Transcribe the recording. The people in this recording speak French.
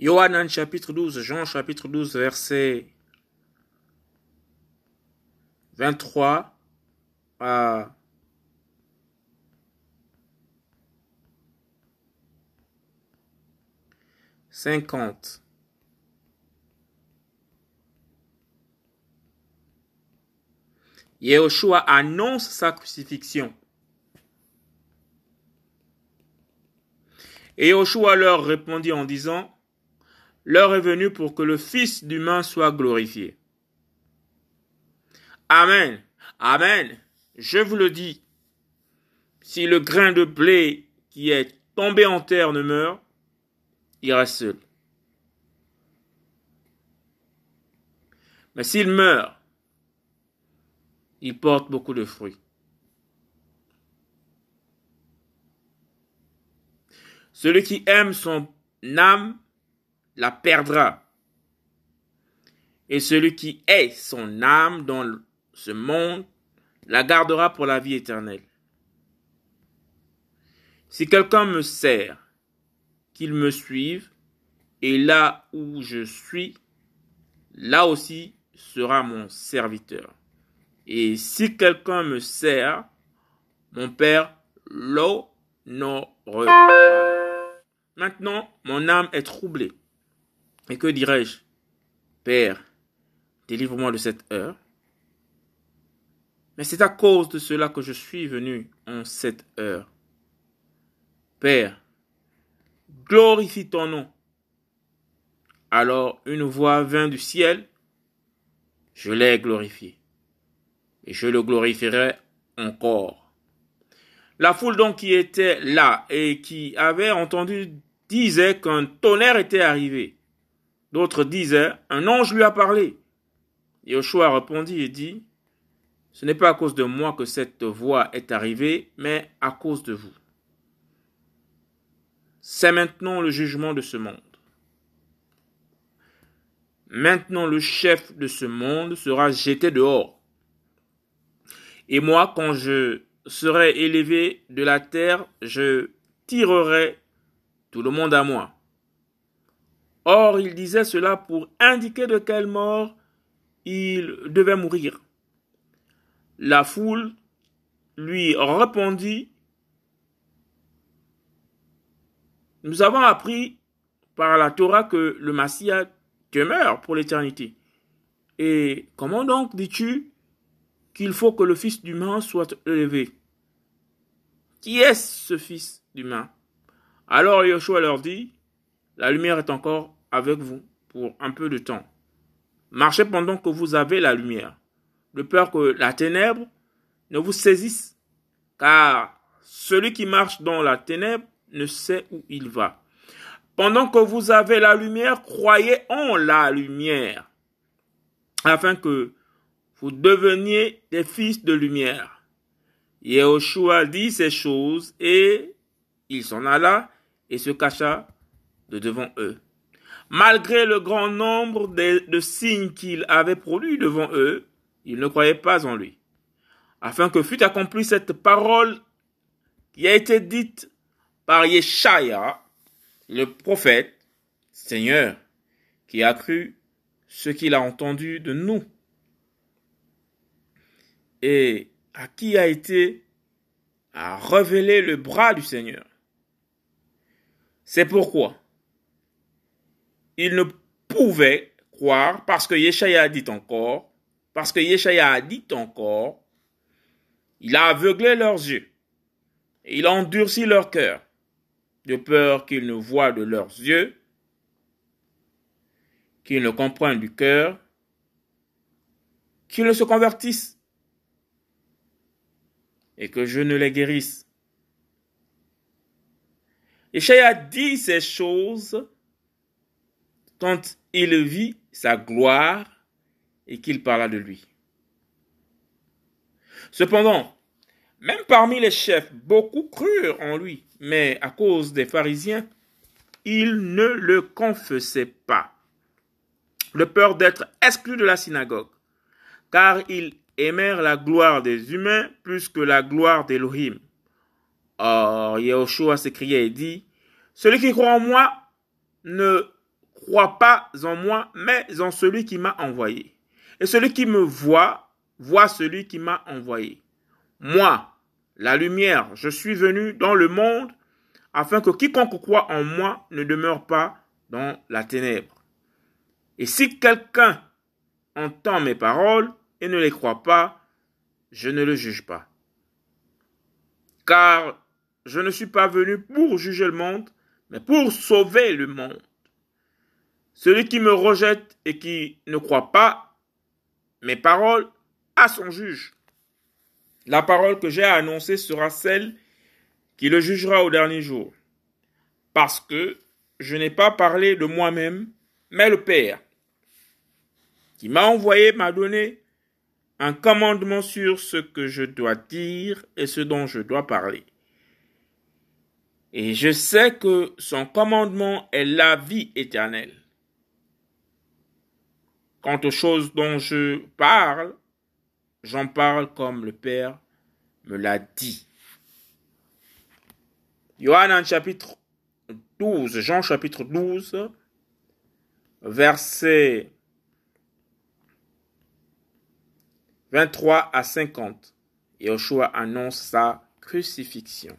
Yohanan chapitre 12, Jean chapitre 12, verset 23 à 50. Yehoshua annonce sa crucifixion. Et Yehoshua leur répondit en disant, L'heure est venue pour que le Fils d'humain soit glorifié. Amen. Amen. Je vous le dis. Si le grain de blé qui est tombé en terre ne meurt, il reste seul. Mais s'il meurt, il porte beaucoup de fruits. Celui qui aime son âme la perdra. Et celui qui est son âme dans ce monde la gardera pour la vie éternelle. Si quelqu'un me sert, qu'il me suive, et là où je suis, là aussi sera mon serviteur. Et si quelqu'un me sert, mon Père l'honorera. Maintenant, mon âme est troublée. Et que dirais-je? Père, délivre-moi de cette heure. Mais c'est à cause de cela que je suis venu en cette heure. Père, glorifie ton nom. Alors une voix vint du ciel, je l'ai glorifié, et je le glorifierai encore. La foule donc qui était là et qui avait entendu disait qu'un tonnerre était arrivé. D'autres disaient, un ange lui a parlé. Yoshua répondit et dit, ce n'est pas à cause de moi que cette voix est arrivée, mais à cause de vous. C'est maintenant le jugement de ce monde. Maintenant le chef de ce monde sera jeté dehors. Et moi, quand je serai élevé de la terre, je tirerai tout le monde à moi. Or, il disait cela pour indiquer de quelle mort il devait mourir. La foule lui répondit Nous avons appris par la Torah que le Messie demeure pour l'éternité. Et comment donc dis-tu qu'il faut que le Fils d'humain soit élevé? Qui est ce Fils d'humain Alors Yoshua leur dit, la lumière est encore avec vous pour un peu de temps. Marchez pendant que vous avez la lumière, de peur que la ténèbre ne vous saisisse, car celui qui marche dans la ténèbre ne sait où il va. Pendant que vous avez la lumière, croyez en la lumière, afin que vous deveniez des fils de lumière. Yehoshua dit ces choses et il s'en alla et se cacha de devant eux. Malgré le grand nombre de, signes qu'il avait produits devant eux, ils ne croyaient pas en lui. Afin que fût accomplie cette parole qui a été dite par Yeshaya, le prophète, Seigneur, qui a cru ce qu'il a entendu de nous et à qui a été à révéler le bras du Seigneur. C'est pourquoi il ne pouvait croire parce que Yeshaya a dit encore, parce que Yeshaya a dit encore, il a aveuglé leurs yeux il a endurci leur cœur de peur qu'ils ne voient de leurs yeux, qu'ils ne comprennent du cœur, qu'ils ne se convertissent et que je ne les guérisse. a dit ces choses quand il vit sa gloire et qu'il parla de lui. Cependant, même parmi les chefs, beaucoup crurent en lui mais à cause des pharisiens, ils ne le confessaient pas, de peur d'être exclus de la synagogue, car ils aimèrent la gloire des humains plus que la gloire d'Elohim. Or, Yahushua s'écriait et dit, Celui qui croit en moi ne croit pas en moi, mais en celui qui m'a envoyé. Et celui qui me voit, voit celui qui m'a envoyé. Moi, la lumière, je suis venu dans le monde afin que quiconque croit en moi ne demeure pas dans la ténèbre. Et si quelqu'un entend mes paroles et ne les croit pas, je ne le juge pas. Car je ne suis pas venu pour juger le monde, mais pour sauver le monde. Celui qui me rejette et qui ne croit pas mes paroles a son juge. La parole que j'ai annoncée sera celle qui le jugera au dernier jour. Parce que je n'ai pas parlé de moi-même, mais le Père, qui m'a envoyé, m'a donné un commandement sur ce que je dois dire et ce dont je dois parler. Et je sais que son commandement est la vie éternelle. Quant aux choses dont je parle, j'en parle comme le Père me l'a dit. Yohanan chapitre 12, Jean chapitre 12, verset 23 à 50. Yoshua annonce sa crucifixion.